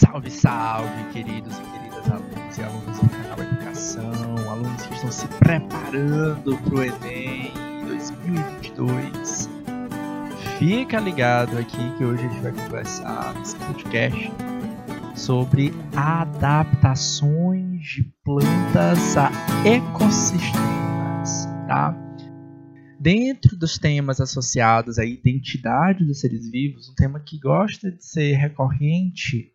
Salve, salve, queridos e queridas alunos e alunas do canal Educação, alunos que estão se preparando para o Enem 2022. Fica ligado aqui que hoje a gente vai conversar nesse podcast sobre adaptações de plantas a ecossistemas, tá? Dentro dos temas associados à identidade dos seres vivos, um tema que gosta de ser recorrente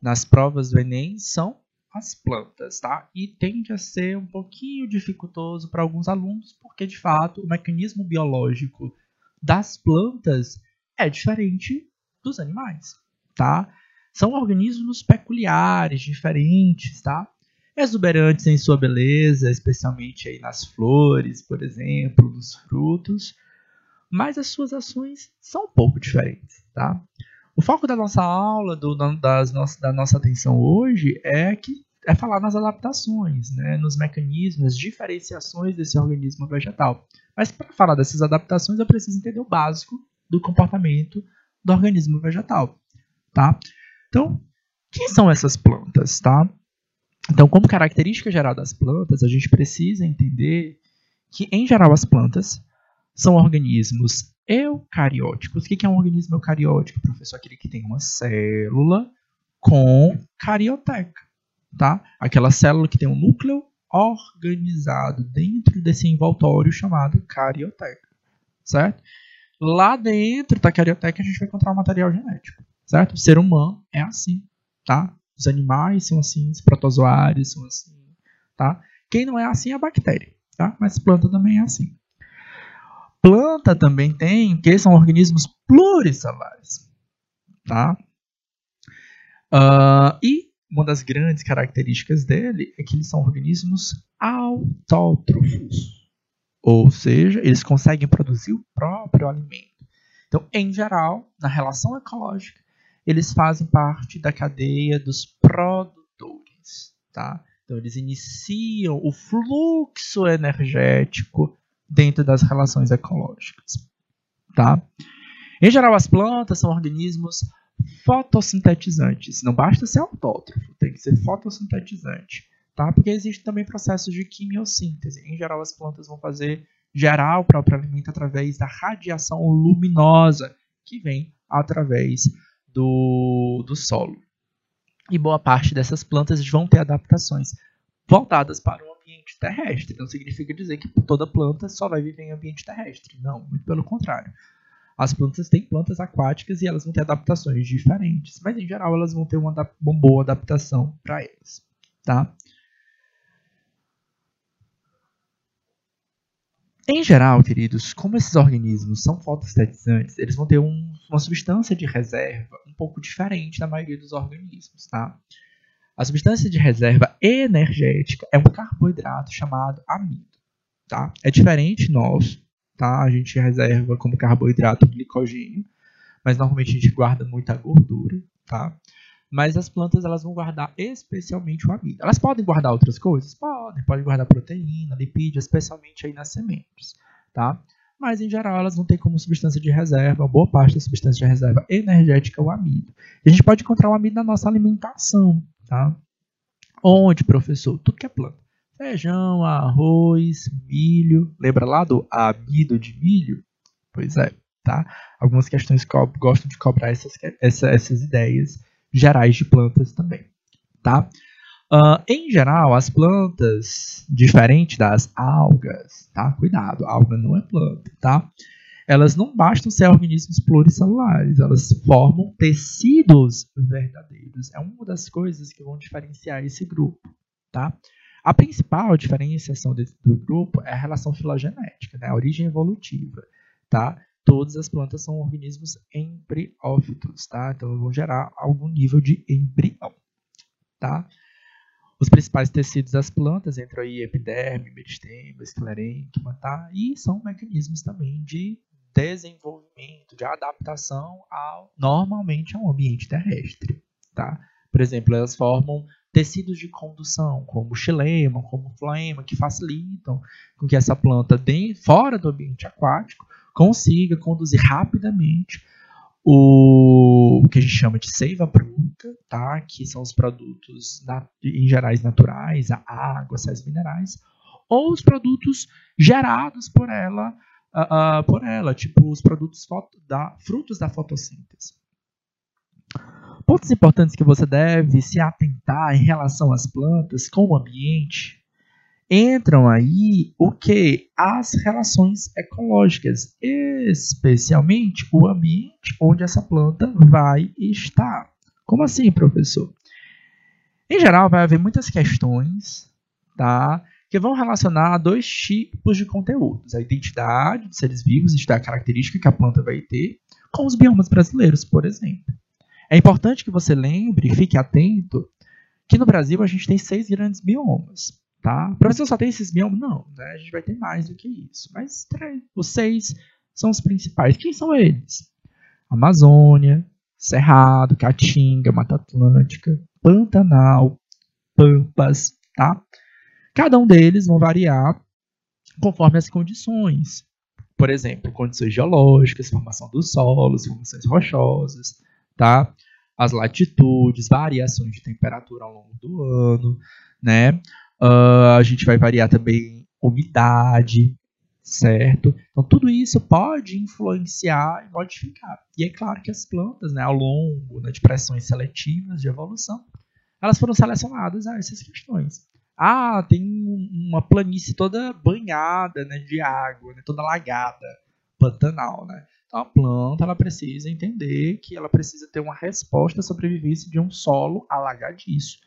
nas provas do Enem são as plantas, tá? E tende a ser um pouquinho dificultoso para alguns alunos, porque de fato o mecanismo biológico das plantas é diferente dos animais, tá? São organismos peculiares, diferentes, tá? Exuberantes em sua beleza, especialmente aí nas flores, por exemplo, nos frutos, mas as suas ações são um pouco diferentes, tá? O foco da nossa aula, do, das da nossa atenção hoje, é que é falar nas adaptações, né, nos mecanismos, diferenciações desse organismo vegetal. Mas para falar dessas adaptações, eu preciso entender o básico do comportamento do organismo vegetal, tá? Então, quem são essas plantas, tá? Então, como característica geral das plantas, a gente precisa entender que, em geral, as plantas são organismos eucarióticos. O que é um organismo eucariótico, professor? Aquele que tem uma célula com carioteca, tá? Aquela célula que tem um núcleo organizado dentro desse envoltório chamado carioteca, certo? Lá dentro da carioteca a gente vai encontrar o material genético, certo? O ser humano é assim, tá? Os animais são assim, os protozoários são assim, tá? Quem não é assim é a bactéria, tá? Mas planta também é assim. Planta também tem, que são organismos pluricelulares. Tá? Uh, e uma das grandes características dele é que eles são organismos autótrofos. Ou seja, eles conseguem produzir o próprio alimento. Então, em geral, na relação ecológica, eles fazem parte da cadeia dos produtores. Tá? Então, eles iniciam o fluxo energético dentro das relações ecológicas. Tá? Em geral, as plantas são organismos fotossintetizantes. Não basta ser autótrofo, tem que ser fotossintetizante. Tá? Porque existe também processos de quimiossíntese. Em geral, as plantas vão fazer gerar o próprio alimento através da radiação luminosa que vem através do, do solo. E boa parte dessas plantas vão ter adaptações voltadas para o terrestre. Não significa dizer que toda planta só vai viver em ambiente terrestre. Não, muito pelo contrário. As plantas têm plantas aquáticas e elas vão ter adaptações diferentes, mas em geral elas vão ter uma, uma boa adaptação para elas, tá? Em geral, queridos, como esses organismos são fotossintetizantes, eles vão ter um, uma substância de reserva um pouco diferente da maioria dos organismos, tá? A substância de reserva energética é um carboidrato chamado amido. Tá? É diferente nosso, tá? A gente reserva como carboidrato glicogênio, mas normalmente a gente guarda muita gordura, tá? Mas as plantas elas vão guardar especialmente o amido. Elas podem guardar outras coisas? Podem, podem guardar proteína, lipídio, especialmente aí nas sementes, tá? Mas em geral elas vão ter como substância de reserva, boa parte da substância de reserva energética o amido. E a gente pode encontrar o amido na nossa alimentação, Tá? Onde, professor? Tudo que é planta. Feijão, arroz, milho. Lembra lá do amido de milho? Pois é, tá? Algumas questões gostam de cobrar essas, essa, essas ideias gerais de plantas também, tá? Uh, em geral, as plantas, diferente das algas, tá? Cuidado, alga não é planta, tá? Elas não bastam ser organismos pluricelulares, elas formam tecidos verdadeiros. É uma das coisas que vão diferenciar esse grupo, tá? A principal diferenciação desse, do grupo é a relação filogenética, né? a origem evolutiva, tá? Todas as plantas são organismos embriófitos, tá? Então vão gerar algum nível de embrião, tá? Os principais tecidos das plantas entram aí epiderme, meristema, esclerênquima, tá? E são mecanismos também de desenvolvimento, de adaptação ao normalmente ao ambiente terrestre, tá? Por exemplo, elas formam tecidos de condução, como xilema, como floema, que facilitam com que essa planta, fora do ambiente aquático, consiga conduzir rapidamente o, o que a gente chama de seiva bruta, tá? que são os produtos em gerais naturais, a água, sais minerais, ou os produtos gerados por ela, uh, uh, por ela, tipo os produtos da, frutos da fotossíntese. Pontos importantes que você deve se atentar em relação às plantas com o ambiente entram aí o que? As relações ecológicas, especialmente o ambiente onde essa planta vai estar. Como assim, professor? Em geral, vai haver muitas questões, tá? Que vão relacionar dois tipos de conteúdos: a identidade dos seres vivos, a característica que a planta vai ter, com os biomas brasileiros, por exemplo. É importante que você lembre, fique atento, que no Brasil a gente tem seis grandes biomas. Tá? O professor só tem esses biomas? Não, né? a gente vai ter mais do que isso. Mas três, os seis são os principais. Quem são eles? Amazônia, Cerrado, Caatinga, Mata Atlântica, Pantanal, Pampas, tá? Cada um deles vão variar conforme as condições. Por exemplo, condições geológicas, formação dos solos, formações rochosas, tá? As latitudes, variações de temperatura ao longo do ano, né? Uh, a gente vai variar também umidade, certo? Então tudo isso pode influenciar e modificar. E é claro que as plantas, né, ao longo né, de pressões seletivas de evolução, elas foram selecionadas a essas questões. Ah, tem uma planície toda banhada né, de água, né, toda alagada, pantanal, né? Então a planta ela precisa entender que ela precisa ter uma resposta à sobrevivência de um solo alagadiço.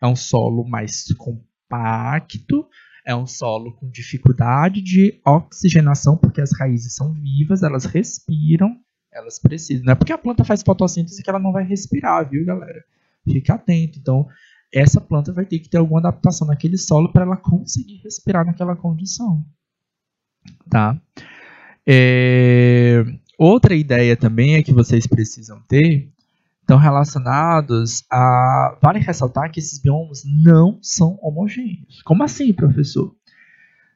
É um solo mais compacto, é um solo com dificuldade de oxigenação, porque as raízes são vivas, elas respiram, elas precisam. Não é porque a planta faz fotossíntese que ela não vai respirar, viu, galera? Fique atento. Então, essa planta vai ter que ter alguma adaptação naquele solo para ela conseguir respirar naquela condição. Tá? É... Outra ideia também é que vocês precisam ter estão relacionados a. Vale ressaltar que esses biomas não são homogêneos. Como assim, professor?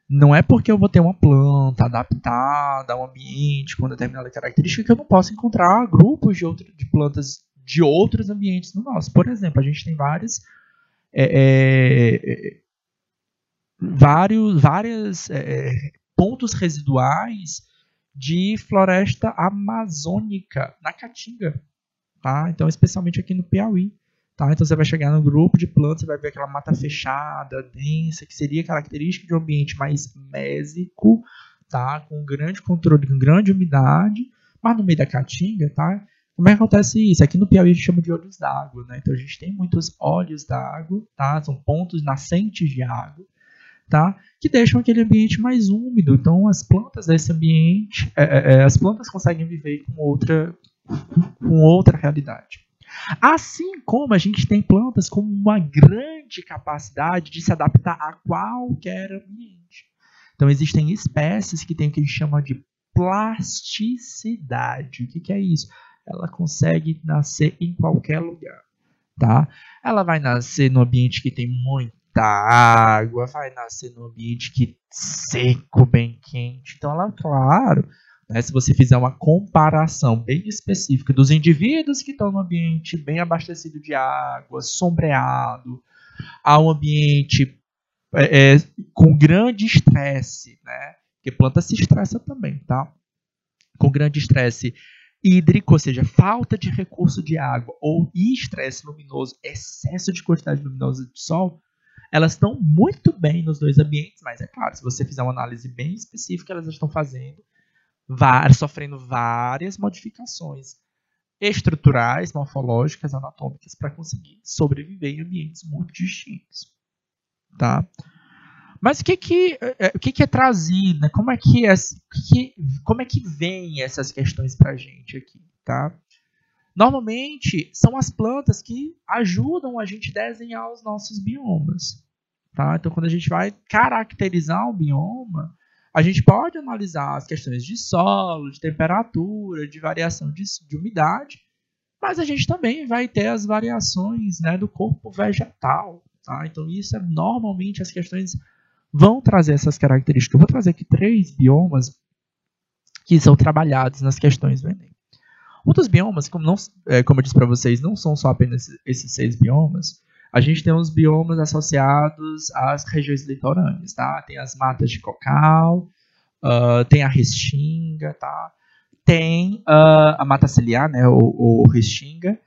Não é porque eu vou ter uma planta adaptada a um ambiente com determinada característica que eu não posso encontrar grupos de, outro, de plantas de outros ambientes no nosso. Por exemplo, a gente tem vários. É, é, vários várias, é, pontos residuais de floresta amazônica na Caatinga tá? Então, especialmente aqui no Piauí, tá? Então, você vai chegar no grupo de plantas, você vai ver aquela mata fechada, densa, que seria característica de um ambiente mais mésico, tá? Com grande controle, com grande umidade, mas no meio da caatinga, tá? Como é que acontece isso? Aqui no Piauí a gente chama de olhos d'água, né? Então a gente tem muitos olhos d'água, tá? São pontos nascentes de água, tá? Que deixam aquele ambiente mais úmido. Então as plantas desse ambiente, é, é, é as plantas conseguem viver com outra, com outra realidade. Assim como a gente tem plantas com uma grande capacidade de se adaptar a qualquer ambiente. Então existem espécies que têm o que a gente chama de plasticidade. O que, que é isso? Ela consegue nascer em qualquer lugar. Tá? Ela vai nascer no ambiente que tem muita água, vai nascer no ambiente que seco, bem quente. Então ela, claro, né? Se você fizer uma comparação bem específica dos indivíduos que estão no ambiente bem abastecido de água, sombreado, a um ambiente é, é, com grande estresse, né? Porque planta se estressa também, tá? Com grande estresse hídrico, ou seja, falta de recurso de água, ou estresse luminoso, excesso de quantidade luminosa de sol, elas estão muito bem nos dois ambientes, mas é claro, se você fizer uma análise bem específica, elas estão fazendo sofrendo várias modificações estruturais, morfológicas, anatômicas para conseguir sobreviver em ambientes muito distintos, tá? Mas o que que, é, o que, que é trazido, né? como, é que é, que, como é que vem essas questões para a gente aqui, tá? Normalmente são as plantas que ajudam a gente desenhar os nossos biomas, tá? Então quando a gente vai caracterizar um bioma, a gente pode analisar as questões de solo, de temperatura, de variação de, de umidade, mas a gente também vai ter as variações né, do corpo vegetal. Tá? Então, isso é normalmente as questões vão trazer essas características. Eu vou trazer aqui três biomas que são trabalhados nas questões do Enem. Outros biomas, como, não, é, como eu disse para vocês, não são só apenas esses seis biomas. A gente tem os biomas associados às regiões litorâneas, tá? Tem as matas de cocal, uh, tem a restinga, tá? Tem uh, a mata ciliar, né? O, o restinga.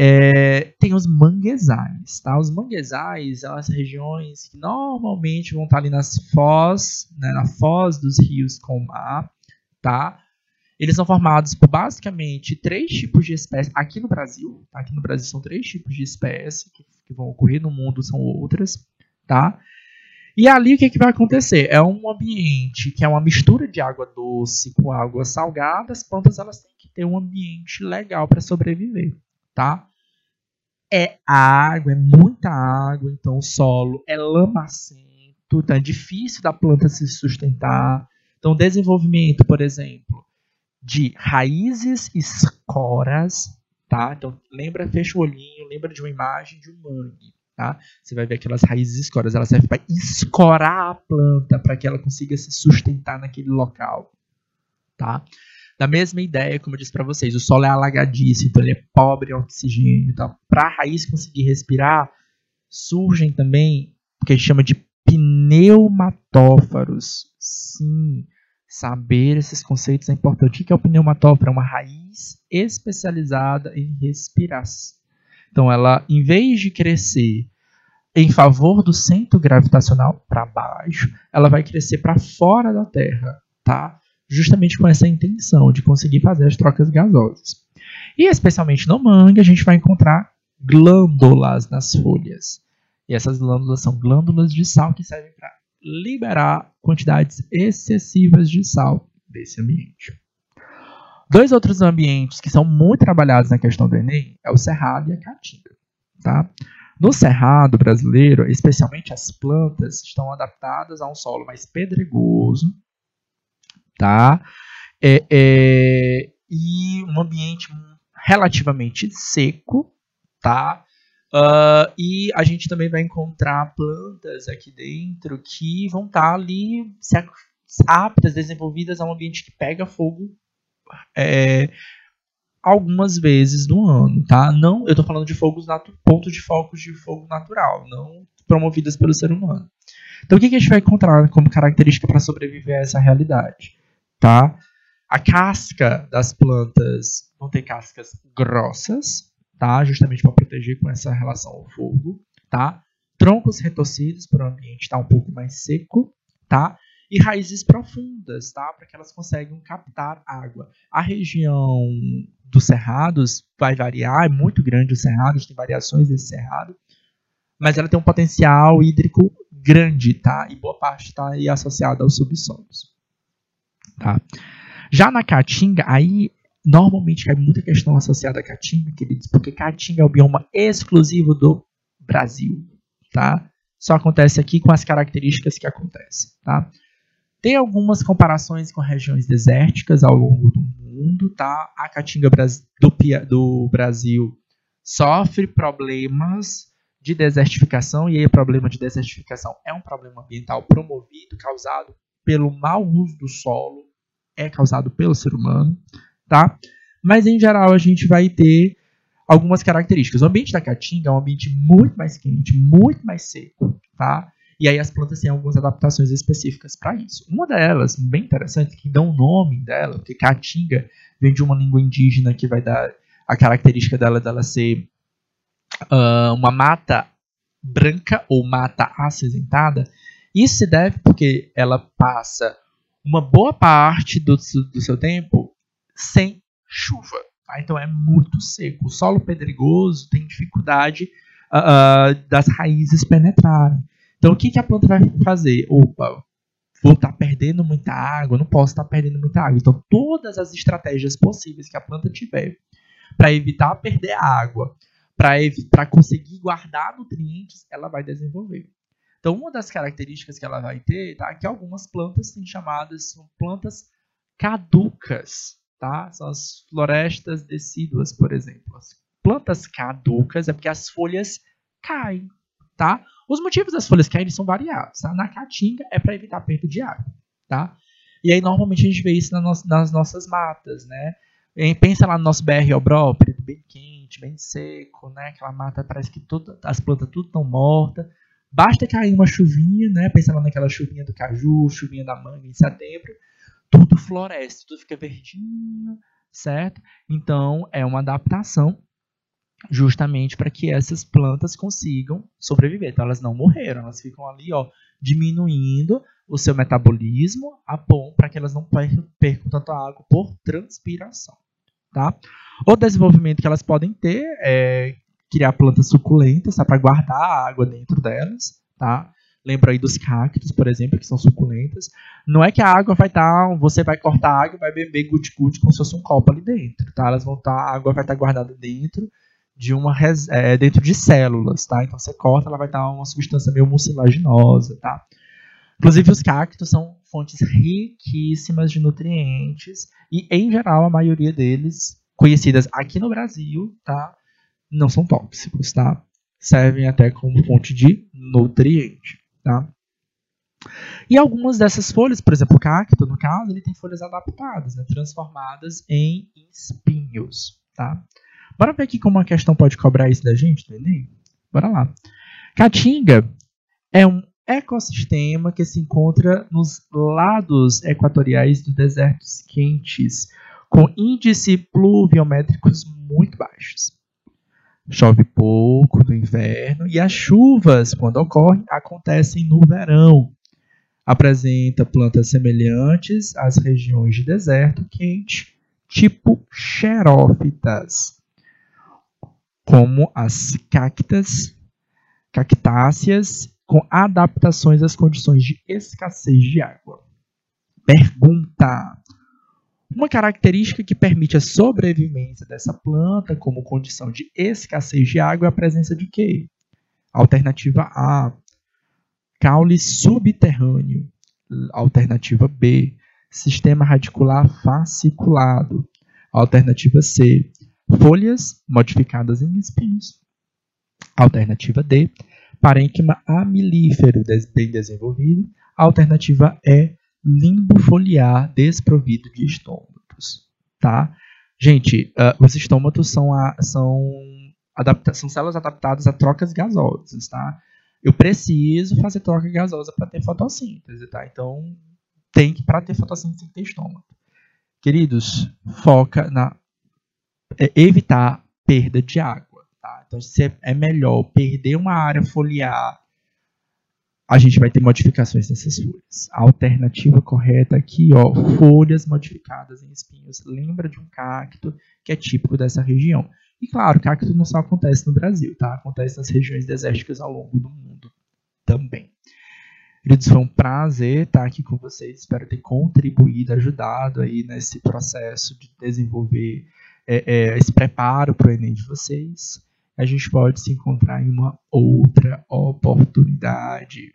É, tem os manguezais, tá? Os manguezais as regiões que normalmente vão estar ali nas foz, né, na foz dos rios com mar, tá? Eles são formados por basicamente três tipos de espécies aqui no Brasil. Tá? Aqui no Brasil são três tipos de espécies que, que, vão ocorrer, no mundo são outras, tá? E ali o que, que vai acontecer? É um ambiente que é uma mistura de água doce com água salgada. As plantas elas têm que ter um ambiente legal para sobreviver, tá? É água, é muita água, então o solo é lamacento, tá? é difícil da planta se sustentar. Então, desenvolvimento, por exemplo, de raízes escoras, tá? Então, lembra, fecha o olhinho, lembra de uma imagem de um mangue, tá? Você vai ver aquelas raízes escoras, elas servem para escorar a planta para que ela consiga se sustentar naquele local, tá? Da mesma ideia, como eu disse para vocês, o solo é alagadiço, então ele é pobre em oxigênio. Então, para a raiz conseguir respirar, surgem também o que a gente chama de pneumatófaros. Sim, saber esses conceitos é importante. O que é o pneumatóforo? É uma raiz especializada em respiração. Então, ela, em vez de crescer em favor do centro gravitacional para baixo, ela vai crescer para fora da Terra, tá? Justamente com essa intenção de conseguir fazer as trocas gasosas. E especialmente no manga, a gente vai encontrar glândulas nas folhas. E essas glândulas são glândulas de sal que servem para liberar quantidades excessivas de sal desse ambiente. Dois outros ambientes que são muito trabalhados na questão do Enem é o cerrado e a caatinga. Tá? No cerrado brasileiro, especialmente as plantas estão adaptadas a um solo mais pedregoso, tá? É, é, e um ambiente relativamente seco, tá? Uh, e a gente também vai encontrar plantas aqui dentro que vão estar tá ali aptas, desenvolvidas a um ambiente que pega fogo é, algumas vezes no ano, tá? Não, eu estou falando de fogos pontos de focos de fogo natural, não promovidas pelo ser humano. Então, o que, que a gente vai encontrar como característica para sobreviver a essa realidade? Tá? A casca das plantas vão ter cascas grossas, tá? Justamente para proteger com essa relação ao fogo, tá? Troncos retorcidos para o ambiente estar tá um pouco mais seco, tá? E raízes profundas, tá? Para que elas consigam captar água. A região dos cerrados vai variar, é muito grande os cerrados, tem variações desse cerrado, mas ela tem um potencial hídrico grande, tá? E boa parte está associada aos subsolos. Tá? Já na Caatinga, aí normalmente cai muita questão associada à Caatinga, queridos, porque Caatinga é o bioma exclusivo do Brasil. Tá? Só acontece aqui com as características que acontecem. Tá? Tem algumas comparações com regiões desérticas ao longo do mundo. Tá? A Caatinga do, do Brasil sofre problemas de desertificação, e aí o problema de desertificação é um problema ambiental promovido, causado pelo mau uso do solo, é causado pelo ser humano, tá? Mas em geral a gente vai ter algumas características. O ambiente da caatinga é um ambiente muito mais quente, muito mais seco, tá? E aí as plantas têm algumas adaptações específicas para isso. Uma delas, bem interessante, que dá o um nome dela, porque caatinga vem de uma língua indígena que vai dar a característica dela dela ser uh, uma mata branca ou mata acinzentada. Isso se deve porque ela passa uma boa parte do, do seu tempo sem chuva. Tá? Então é muito seco. O solo pedregoso tem dificuldade uh, das raízes penetrarem. Então o que, que a planta vai fazer? Opa, vou estar tá perdendo muita água, não posso estar tá perdendo muita água. Então todas as estratégias possíveis que a planta tiver para evitar perder água, para conseguir guardar nutrientes, ela vai desenvolver. Então, uma das características que ela vai ter tá, é que algumas plantas são chamadas são plantas caducas, tá? São as florestas decíduas, por exemplo. As plantas caducas é porque as folhas caem, tá? Os motivos das folhas caírem são variados, tá? Na caatinga é para evitar perda de água, tá? E aí normalmente a gente vê isso nas nossas matas, né? pensa lá no nosso BR Obró, preto bem quente, bem seco, né? Aquela mata parece que toda, as plantas tudo estão mortas. Basta cair uma chuvinha, né? Pensa lá naquela chuvinha do caju, chuvinha da manga em setembro, tudo floresce, tudo fica verdinho, certo? Então é uma adaptação justamente para que essas plantas consigam sobreviver. Então elas não morreram, elas ficam ali, ó, diminuindo o seu metabolismo para que elas não percam tanto água por transpiração, tá? O desenvolvimento que elas podem ter é criar plantas suculentas, tá? Para guardar a água dentro delas, tá? Lembra aí dos cactos, por exemplo, que são suculentas. Não é que a água vai estar, tá, você vai cortar a água e vai beber gude-gude como se fosse um copo ali dentro, tá? Elas vão estar, tá, a água vai estar tá guardada dentro de uma é, dentro de células, tá? Então você corta, ela vai estar uma substância meio mucilaginosa, tá? Inclusive os cactos são fontes riquíssimas de nutrientes e em geral a maioria deles conhecidas aqui no Brasil, tá? Não são tóxicos, tá? Servem até como fonte de nutriente, tá? E algumas dessas folhas, por exemplo, o cacto, no caso, ele tem folhas adaptadas, né, transformadas em espinhos, tá? Bora ver aqui como a questão pode cobrar isso da gente do Enem? Bora lá. Caatinga é um ecossistema que se encontra nos lados equatoriais dos desertos quentes, com índices pluviométricos muito baixos. Chove pouco no inverno e as chuvas, quando ocorrem, acontecem no verão. Apresenta plantas semelhantes às regiões de deserto quente, tipo xerófitas como as cactas, cactáceas, com adaptações às condições de escassez de água. Pergunta: Uma característica que permite a sobrevivência dessa planta como condição de escassez de água é a presença de quê? Alternativa A: caule subterrâneo. Alternativa B: sistema radicular fasciculado. Alternativa C: folhas modificadas em espinhos. Alternativa D, parênquima amilífero bem desenvolvido. Alternativa E, limbo foliar desprovido de estômatos. Tá? Gente, uh, os estômatos são, a, são, adapta são células adaptadas a trocas gasosas. Tá? Eu preciso fazer troca gasosa para ter fotossíntese. Tá? Então, tem que, para ter fotossíntese, tem que ter estômago. Queridos, foca na é, evitar perda de água. Tá? Então, se é melhor perder uma área foliar, a gente vai ter modificações nessas folhas. A alternativa correta aqui, ó, folhas modificadas em espinhos. Lembra de um cacto que é típico dessa região. E claro, cacto não só acontece no Brasil, tá? Acontece nas regiões desérticas ao longo do mundo também. Queridos, foi um prazer estar aqui com vocês. Espero ter contribuído, ajudado aí nesse processo de desenvolver é, é, esse preparo para o Enem de vocês. A gente pode se encontrar em uma outra oportunidade.